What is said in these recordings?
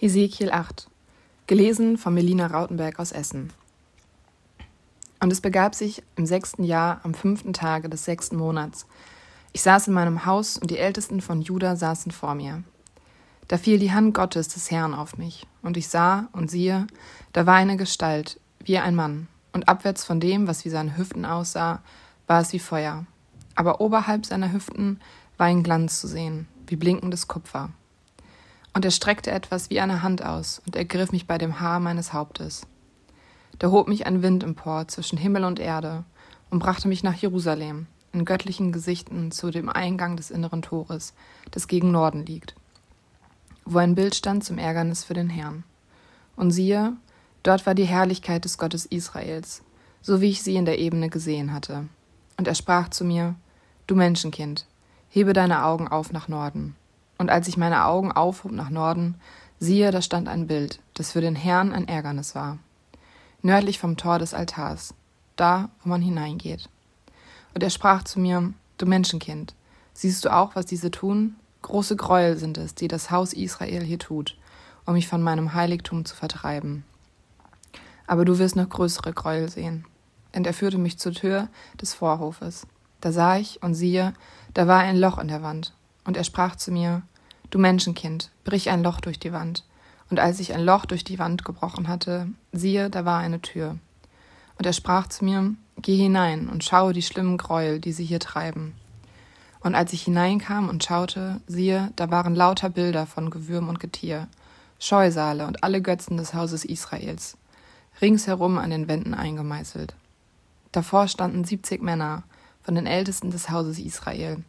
Ezekiel 8. Gelesen von Melina Rautenberg aus Essen. Und es begab sich im sechsten Jahr, am fünften Tage des sechsten Monats. Ich saß in meinem Haus und die Ältesten von Juda saßen vor mir. Da fiel die Hand Gottes des Herrn auf mich, und ich sah und siehe, da war eine Gestalt, wie ein Mann, und abwärts von dem, was wie seine Hüften aussah, war es wie Feuer. Aber oberhalb seiner Hüften war ein Glanz zu sehen, wie blinkendes Kupfer. Und er streckte etwas wie eine Hand aus und ergriff mich bei dem Haar meines Hauptes. Da hob mich ein Wind empor zwischen Himmel und Erde und brachte mich nach Jerusalem, in göttlichen Gesichten zu dem Eingang des inneren Tores, das gegen Norden liegt, wo ein Bild stand zum Ärgernis für den Herrn. Und siehe, dort war die Herrlichkeit des Gottes Israels, so wie ich sie in der Ebene gesehen hatte. Und er sprach zu mir, Du Menschenkind, hebe deine Augen auf nach Norden. Und als ich meine Augen aufhob nach Norden, siehe, da stand ein Bild, das für den Herrn ein Ärgernis war. Nördlich vom Tor des Altars, da, wo man hineingeht. Und er sprach zu mir, Du Menschenkind, siehst du auch, was diese tun? Große Gräuel sind es, die das Haus Israel hier tut, um mich von meinem Heiligtum zu vertreiben. Aber du wirst noch größere Gräuel sehen. Und er führte mich zur Tür des Vorhofes. Da sah ich, und siehe, da war ein Loch in der Wand, und er sprach zu mir, Du Menschenkind, brich ein Loch durch die Wand. Und als ich ein Loch durch die Wand gebrochen hatte, siehe, da war eine Tür. Und er sprach zu mir, Geh hinein und schaue die schlimmen Gräuel, die sie hier treiben. Und als ich hineinkam und schaute, siehe, da waren lauter Bilder von Gewürm und Getier, Scheusale und alle Götzen des Hauses Israels, ringsherum an den Wänden eingemeißelt. Davor standen siebzig Männer von den Ältesten des Hauses Israel,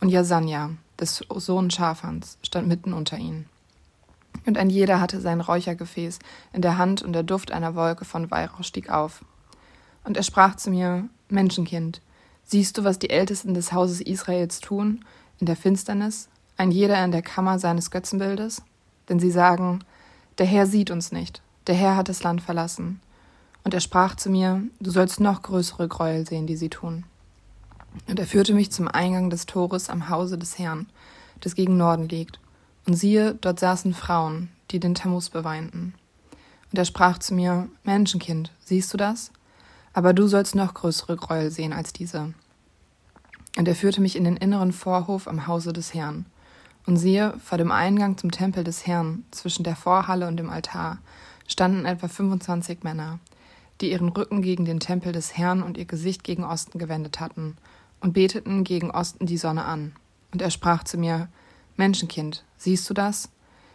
und Jasanja, des Sohn Schafans, stand mitten unter ihnen. Und ein jeder hatte sein Räuchergefäß in der Hand, und der Duft einer Wolke von Weihrauch stieg auf. Und er sprach zu mir, Menschenkind, siehst du, was die Ältesten des Hauses Israels tun, in der Finsternis, ein jeder in der Kammer seines Götzenbildes? Denn sie sagen, der Herr sieht uns nicht, der Herr hat das Land verlassen. Und er sprach zu mir, du sollst noch größere Gräuel sehen, die sie tun. Und er führte mich zum Eingang des Tores am Hause des Herrn, das gegen Norden liegt. Und siehe, dort saßen Frauen, die den Tammuz beweinten. Und er sprach zu mir, Menschenkind, siehst du das? Aber du sollst noch größere Gräuel sehen als diese. Und er führte mich in den inneren Vorhof am Hause des Herrn. Und siehe, vor dem Eingang zum Tempel des Herrn, zwischen der Vorhalle und dem Altar, standen etwa 25 Männer, die ihren Rücken gegen den Tempel des Herrn und ihr Gesicht gegen Osten gewendet hatten und beteten gegen Osten die Sonne an. Und er sprach zu mir, Menschenkind, siehst du das?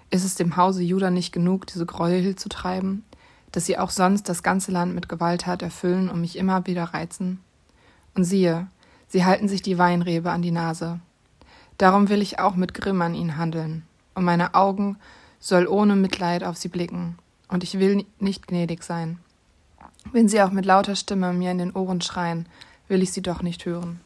Ist es dem Hause Juda nicht genug, diese Gräuel zu treiben, dass sie auch sonst das ganze Land mit Gewalttat erfüllen und mich immer wieder reizen? Und siehe, sie halten sich die Weinrebe an die Nase. Darum will ich auch mit Grimm an ihnen handeln, und meine Augen soll ohne Mitleid auf sie blicken, und ich will nicht gnädig sein. Wenn sie auch mit lauter Stimme mir in den Ohren schreien, will ich sie doch nicht hören.